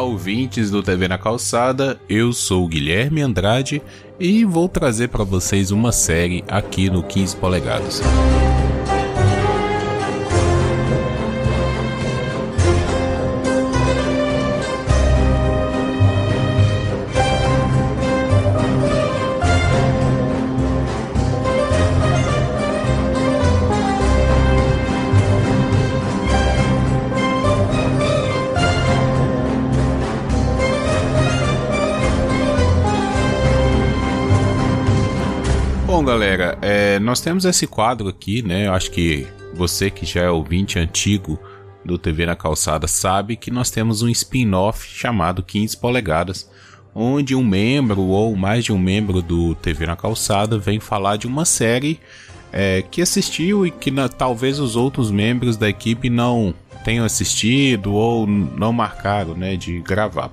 Ouvintes do TV na Calçada. Eu sou o Guilherme Andrade e vou trazer para vocês uma série aqui no 15 polegadas. Galera, é, nós temos esse quadro aqui, né? Eu acho que você que já é ouvinte antigo do TV na Calçada sabe que nós temos um spin-off chamado 15 polegadas, onde um membro ou mais de um membro do TV na Calçada vem falar de uma série é, que assistiu e que na, talvez os outros membros da equipe não tenham assistido ou não marcaram, né, de gravar.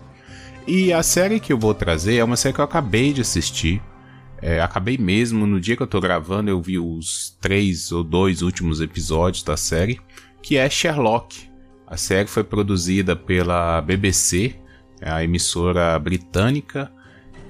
E a série que eu vou trazer é uma série que eu acabei de assistir. É, acabei mesmo, no dia que eu tô gravando, eu vi os três ou dois últimos episódios da série, que é Sherlock. A série foi produzida pela BBC, a emissora britânica,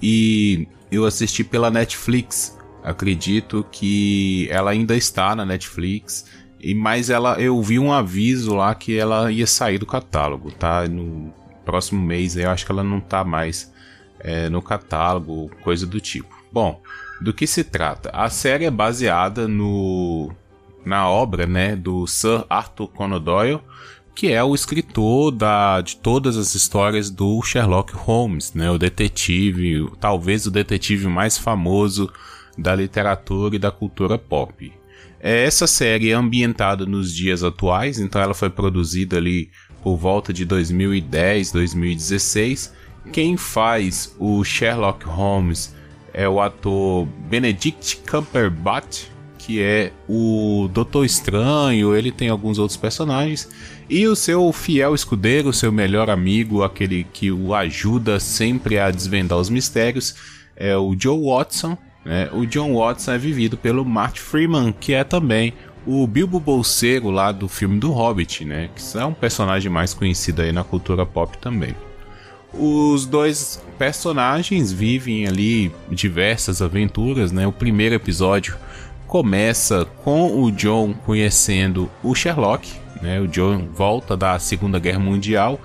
e eu assisti pela Netflix. Acredito que ela ainda está na Netflix, e mas ela eu vi um aviso lá que ela ia sair do catálogo, tá? No próximo mês eu acho que ela não tá mais é, no catálogo, coisa do tipo. Bom, do que se trata? A série é baseada no na obra, né, do Sir Arthur Conan Doyle, que é o escritor da, de todas as histórias do Sherlock Holmes, né, o detetive, talvez o detetive mais famoso da literatura e da cultura pop. É, essa série é ambientada nos dias atuais, então ela foi produzida ali por volta de 2010, 2016. Quem faz o Sherlock Holmes é o ator Benedict Cumberbatch, que é o Doutor Estranho, ele tem alguns outros personagens, e o seu fiel escudeiro, seu melhor amigo, aquele que o ajuda sempre a desvendar os mistérios, é o Joe Watson. Né? O John Watson é vivido pelo Mark Freeman, que é também o Bilbo Bolseiro lá do filme do Hobbit, né? Que é um personagem mais conhecido aí na cultura pop também. Os dois personagens vivem ali diversas aventuras, né? O primeiro episódio começa com o John conhecendo o Sherlock, né? O John volta da Segunda Guerra Mundial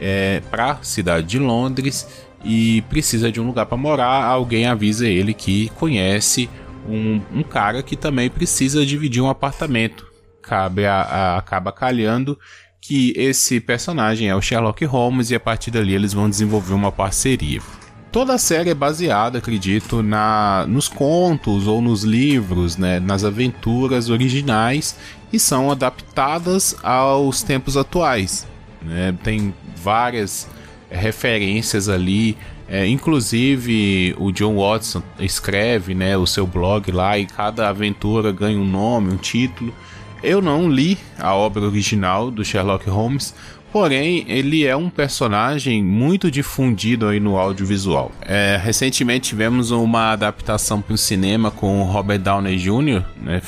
é, para a cidade de Londres e precisa de um lugar para morar. Alguém avisa ele que conhece um, um, cara que também precisa dividir um apartamento. Cabe a, a, acaba calhando que esse personagem é o Sherlock Holmes e a partir dali eles vão desenvolver uma parceria. Toda a série é baseada, acredito, na, nos contos ou nos livros, né, nas aventuras originais e são adaptadas aos tempos atuais. Né? Tem várias referências ali, é, inclusive o John Watson escreve né, o seu blog lá e cada aventura ganha um nome, um título. Eu não li a obra original do Sherlock Holmes, porém ele é um personagem muito difundido aí no audiovisual. É, recentemente tivemos uma adaptação para o cinema com o Robert Downey Jr., né?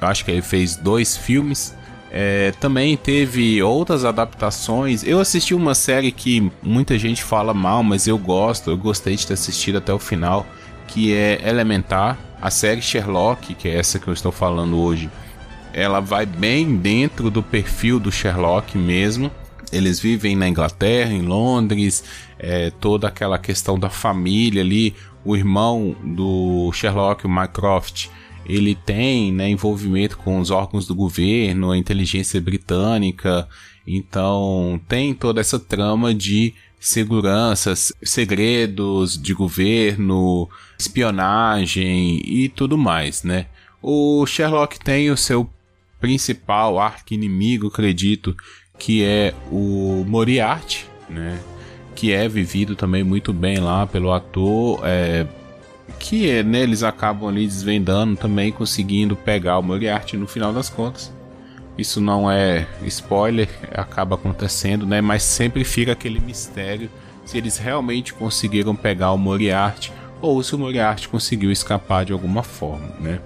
acho que ele fez dois filmes. É, também teve outras adaptações. Eu assisti uma série que muita gente fala mal, mas eu gosto, eu gostei de ter assistido até o final, que é Elementar, a série Sherlock, que é essa que eu estou falando hoje ela vai bem dentro do perfil do Sherlock mesmo. Eles vivem na Inglaterra, em Londres, é, toda aquela questão da família ali. O irmão do Sherlock, o Mycroft, ele tem né, envolvimento com os órgãos do governo, a inteligência britânica. Então tem toda essa trama de segurança, segredos de governo, espionagem e tudo mais, né? O Sherlock tem o seu principal arqui-inimigo, acredito, que é o Moriarty, né? Que é vivido também muito bem lá pelo ator, é, que é, né, eles acabam ali desvendando também, conseguindo pegar o Moriarty no final das contas. Isso não é spoiler, acaba acontecendo, né? Mas sempre fica aquele mistério se eles realmente conseguiram pegar o Moriarty ou se o Moriarty conseguiu escapar de alguma forma, né?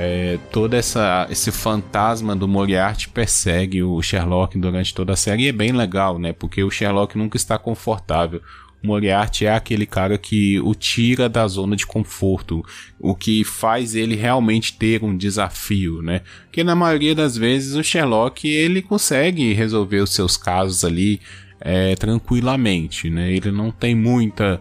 É, todo essa, esse fantasma do Moriarty persegue o Sherlock durante toda a série e é bem legal, né? Porque o Sherlock nunca está confortável. O Moriarty é aquele cara que o tira da zona de conforto, o que faz ele realmente ter um desafio, né? Porque na maioria das vezes o Sherlock ele consegue resolver os seus casos ali é, tranquilamente, né? Ele não tem muita.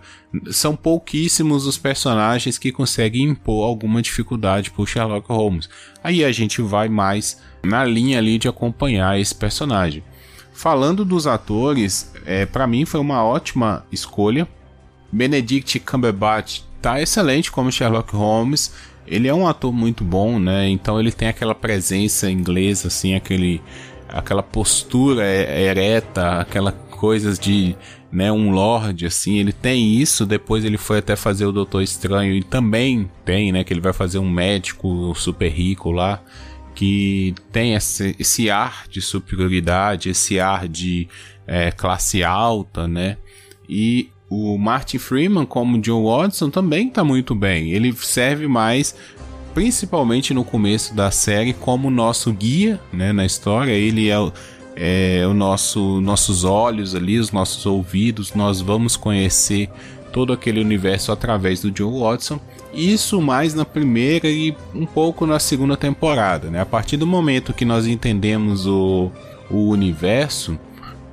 São pouquíssimos os personagens que conseguem impor alguma dificuldade para o Sherlock Holmes. Aí a gente vai mais na linha ali de acompanhar esse personagem. Falando dos atores, é, para mim foi uma ótima escolha. Benedict Cumberbatch tá excelente como Sherlock Holmes. Ele é um ator muito bom, né? Então ele tem aquela presença inglesa, assim, aquele, aquela postura ereta, aquela coisas de né, um lord assim, ele tem isso, depois ele foi até fazer o Doutor Estranho e também tem, né, que ele vai fazer um médico super rico lá que tem esse, esse ar de superioridade, esse ar de é, classe alta, né? E o Martin Freeman como John Watson também está muito bem. Ele serve mais principalmente no começo da série como nosso guia, né, na história. Ele é é, o nosso, nossos olhos ali, os nossos ouvidos, nós vamos conhecer todo aquele universo através do John Watson. Isso mais na primeira e um pouco na segunda temporada. Né? A partir do momento que nós entendemos o, o universo,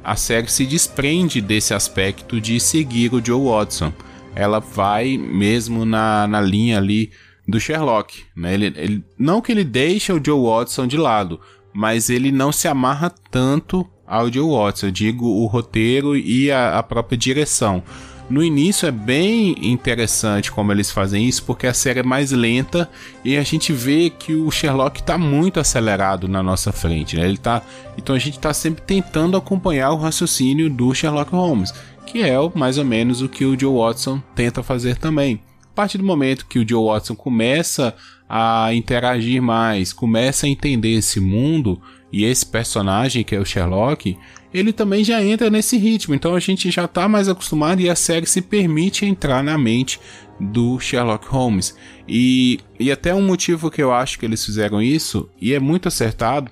a série se desprende desse aspecto de seguir o Joe Watson. Ela vai mesmo na, na linha ali do Sherlock. Né? Ele, ele, não que ele deixe o Joe Watson de lado, mas ele não se amarra tanto ao Joe Watts, eu digo o roteiro e a, a própria direção. No início é bem interessante como eles fazem isso, porque a série é mais lenta e a gente vê que o Sherlock está muito acelerado na nossa frente. Né? Ele tá, então a gente está sempre tentando acompanhar o raciocínio do Sherlock Holmes, que é mais ou menos o que o Joe Watson tenta fazer também. A partir do momento que o Joe Watson começa a interagir mais, começa a entender esse mundo e esse personagem que é o Sherlock, ele também já entra nesse ritmo. Então a gente já está mais acostumado e a série se permite entrar na mente do Sherlock Holmes. E, e até um motivo que eu acho que eles fizeram isso, e é muito acertado,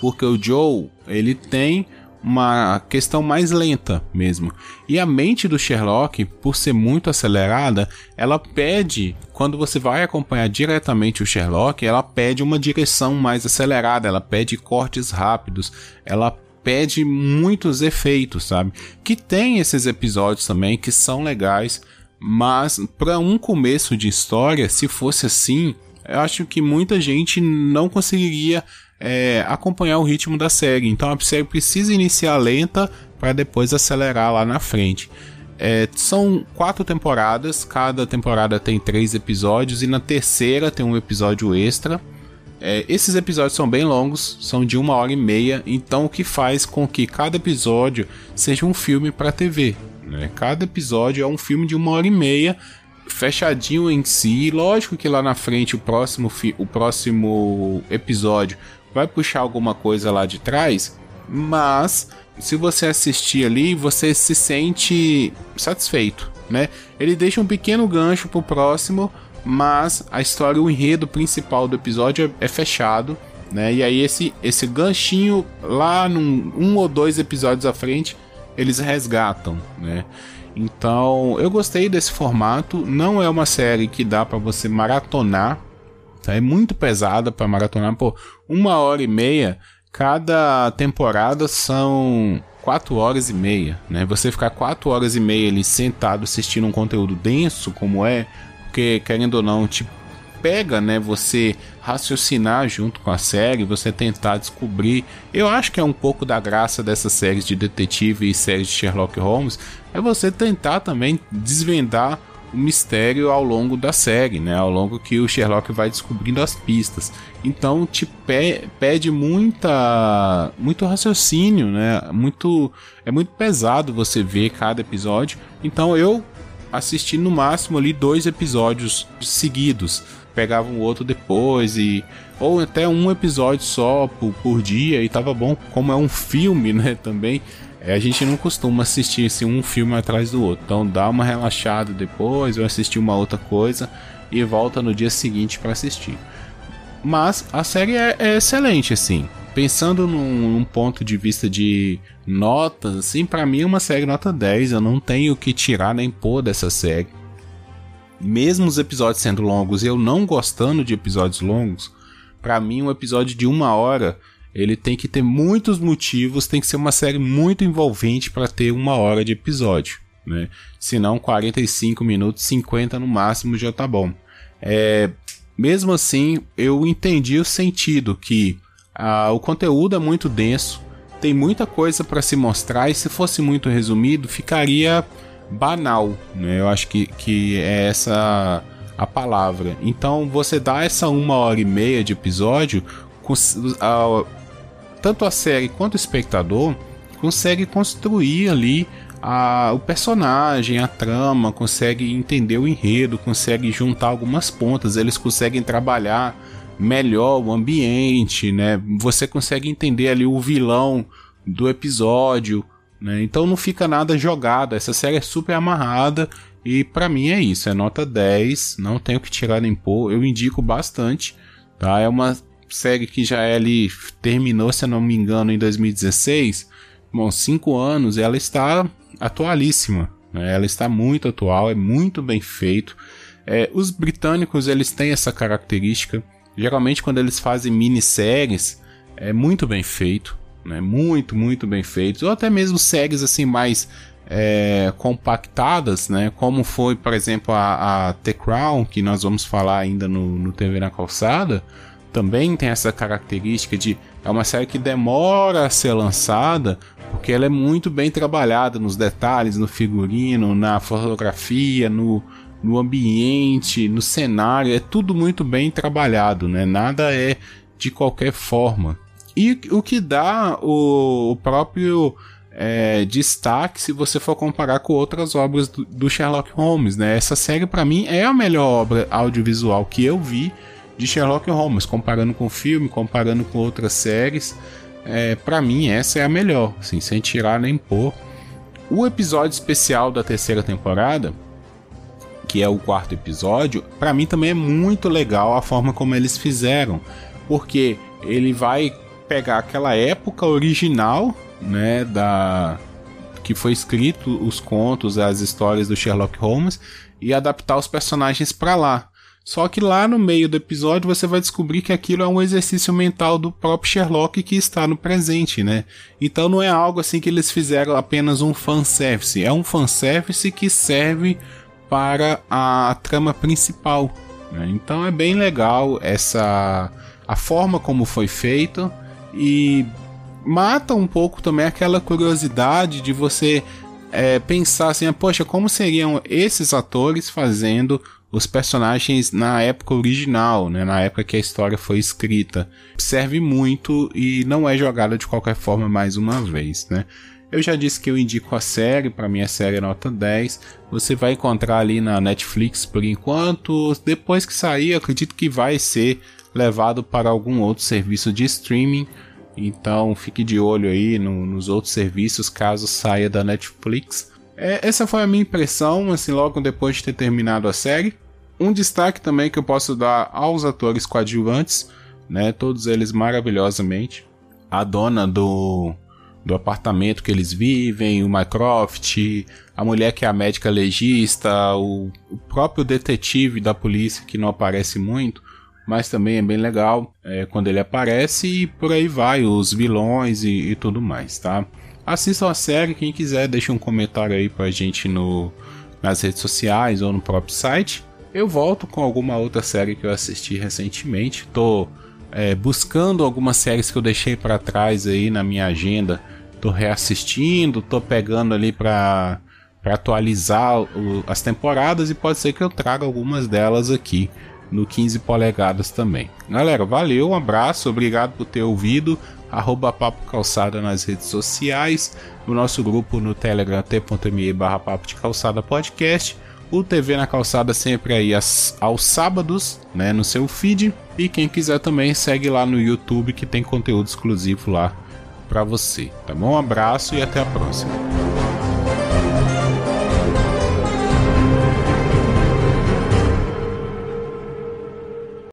porque o Joe, ele tem uma questão mais lenta mesmo. E a mente do Sherlock, por ser muito acelerada, ela pede, quando você vai acompanhar diretamente o Sherlock, ela pede uma direção mais acelerada, ela pede cortes rápidos, ela pede muitos efeitos, sabe? Que tem esses episódios também que são legais, mas para um começo de história, se fosse assim, eu acho que muita gente não conseguiria é, acompanhar o ritmo da série. Então a série precisa iniciar lenta para depois acelerar lá na frente. É, são quatro temporadas, cada temporada tem três episódios e na terceira tem um episódio extra. É, esses episódios são bem longos, são de uma hora e meia, então o que faz com que cada episódio seja um filme para TV. Né? Cada episódio é um filme de uma hora e meia, fechadinho em si. Lógico que lá na frente o próximo, o próximo episódio vai puxar alguma coisa lá de trás, mas se você assistir ali, você se sente satisfeito, né? Ele deixa um pequeno gancho pro próximo, mas a história, o enredo principal do episódio é, fechado, né? E aí esse esse ganchinho lá num um ou dois episódios à frente, eles resgatam, né? Então, eu gostei desse formato. Não é uma série que dá para você maratonar, Tá? É muito pesada para maratonar. Pô, uma hora e meia, cada temporada são quatro horas e meia, né? Você ficar quatro horas e meia ali sentado assistindo um conteúdo denso como é, porque querendo ou não, te pega, né? Você raciocinar junto com a série, você tentar descobrir. Eu acho que é um pouco da graça dessas séries de detetive e séries de Sherlock Holmes, é você tentar também desvendar o mistério ao longo da série, né? Ao longo que o Sherlock vai descobrindo as pistas. Então te pe pede muita muito raciocínio, né? Muito é muito pesado você ver cada episódio. Então eu assisti no máximo ali dois episódios seguidos. Pegava um outro depois e ou até um episódio só por, por dia e tava bom, como é um filme, né, também é, a gente não costuma assistir assim, um filme atrás do outro. Então dá uma relaxada depois, ou assistir uma outra coisa e volta no dia seguinte para assistir. Mas a série é, é excelente, assim. Pensando num, num, ponto de vista de notas, assim, para mim é uma série nota 10. Eu não tenho o que tirar nem pôr dessa série. Mesmo os episódios sendo longos, eu não gostando de episódios longos, para mim um episódio de uma hora ele tem que ter muitos motivos, tem que ser uma série muito envolvente para ter uma hora de episódio, né? Se não 45 minutos, 50 no máximo já tá bom. É, mesmo assim, eu entendi o sentido que ah, o conteúdo é muito denso, tem muita coisa para se mostrar e se fosse muito resumido ficaria banal, né? Eu acho que, que é essa a palavra. Então você dá essa uma hora e meia de episódio com, a, tanto a série quanto o espectador consegue construir ali a, o personagem, a trama, consegue entender o enredo, consegue juntar algumas pontas, eles conseguem trabalhar melhor o ambiente, né? Você consegue entender ali o vilão do episódio, né? Então não fica nada jogado. Essa série é super amarrada e para mim é isso, é nota 10, não tenho que tirar nem pôr, eu indico bastante, tá? É uma série que já ali terminou, se eu não me engano, em 2016. Bom, cinco anos, ela está atualíssima. Né? Ela está muito atual, é muito bem feito. É, os britânicos eles têm essa característica. Geralmente quando eles fazem minisséries é muito bem feito, né? Muito, muito bem feito. Ou até mesmo séries assim mais é, compactadas, né? Como foi, por exemplo, a, a, The Crown, que nós vamos falar ainda no, no TV na calçada também tem essa característica de é uma série que demora a ser lançada porque ela é muito bem trabalhada nos detalhes, no figurino, na fotografia, no, no ambiente, no cenário, é tudo muito bem trabalhado, né? Nada é de qualquer forma. E o que dá o, o próprio é, destaque se você for comparar com outras obras do, do Sherlock Holmes, né? Essa série para mim é a melhor obra audiovisual que eu vi de Sherlock Holmes, comparando com o filme, comparando com outras séries. É, para mim, essa é a melhor, assim, sem tirar nem pôr. O episódio especial da terceira temporada, que é o quarto episódio, para mim também é muito legal a forma como eles fizeram, porque ele vai pegar aquela época original, né, da que foi escrito os contos, as histórias do Sherlock Holmes e adaptar os personagens para lá. Só que lá no meio do episódio você vai descobrir que aquilo é um exercício mental do próprio Sherlock que está no presente, né? Então não é algo assim que eles fizeram apenas um fanservice, é um fanservice que serve para a trama principal. Né? Então é bem legal essa a forma como foi feito e mata um pouco também aquela curiosidade de você é, pensar assim, poxa, como seriam esses atores fazendo os personagens na época original, né, na época que a história foi escrita. Serve muito e não é jogada de qualquer forma mais uma vez, né? Eu já disse que eu indico a série, para mim a série é nota 10. Você vai encontrar ali na Netflix por enquanto. Depois que sair, acredito que vai ser levado para algum outro serviço de streaming. Então fique de olho aí no, nos outros serviços caso saia da Netflix. É, essa foi a minha impressão, assim, logo depois de ter terminado a série. Um destaque também que eu posso dar aos atores coadjuvantes, né? Todos eles maravilhosamente. A dona do, do apartamento que eles vivem, o Mycroft, a mulher que é a médica legista, o, o próprio detetive da polícia que não aparece muito, mas também é bem legal é, quando ele aparece e por aí vai, os vilões e, e tudo mais, tá? Assistam a série, quem quiser deixa um comentário aí pra gente no, nas redes sociais ou no próprio site eu volto com alguma outra série que eu assisti recentemente. Tô é, buscando algumas séries que eu deixei para trás aí na minha agenda. Tô reassistindo, tô pegando ali para atualizar o, as temporadas e pode ser que eu traga algumas delas aqui no 15 polegadas também. Galera, valeu, um abraço, obrigado por ter ouvido. Arroba Papo Calçada nas redes sociais, o nosso grupo no Telegram t.me barra Papo de Calçada Podcast o TV na Calçada sempre aí aos, aos sábados, né, no seu feed. E quem quiser também segue lá no YouTube que tem conteúdo exclusivo lá para você. Tá bom? Um abraço e até a próxima.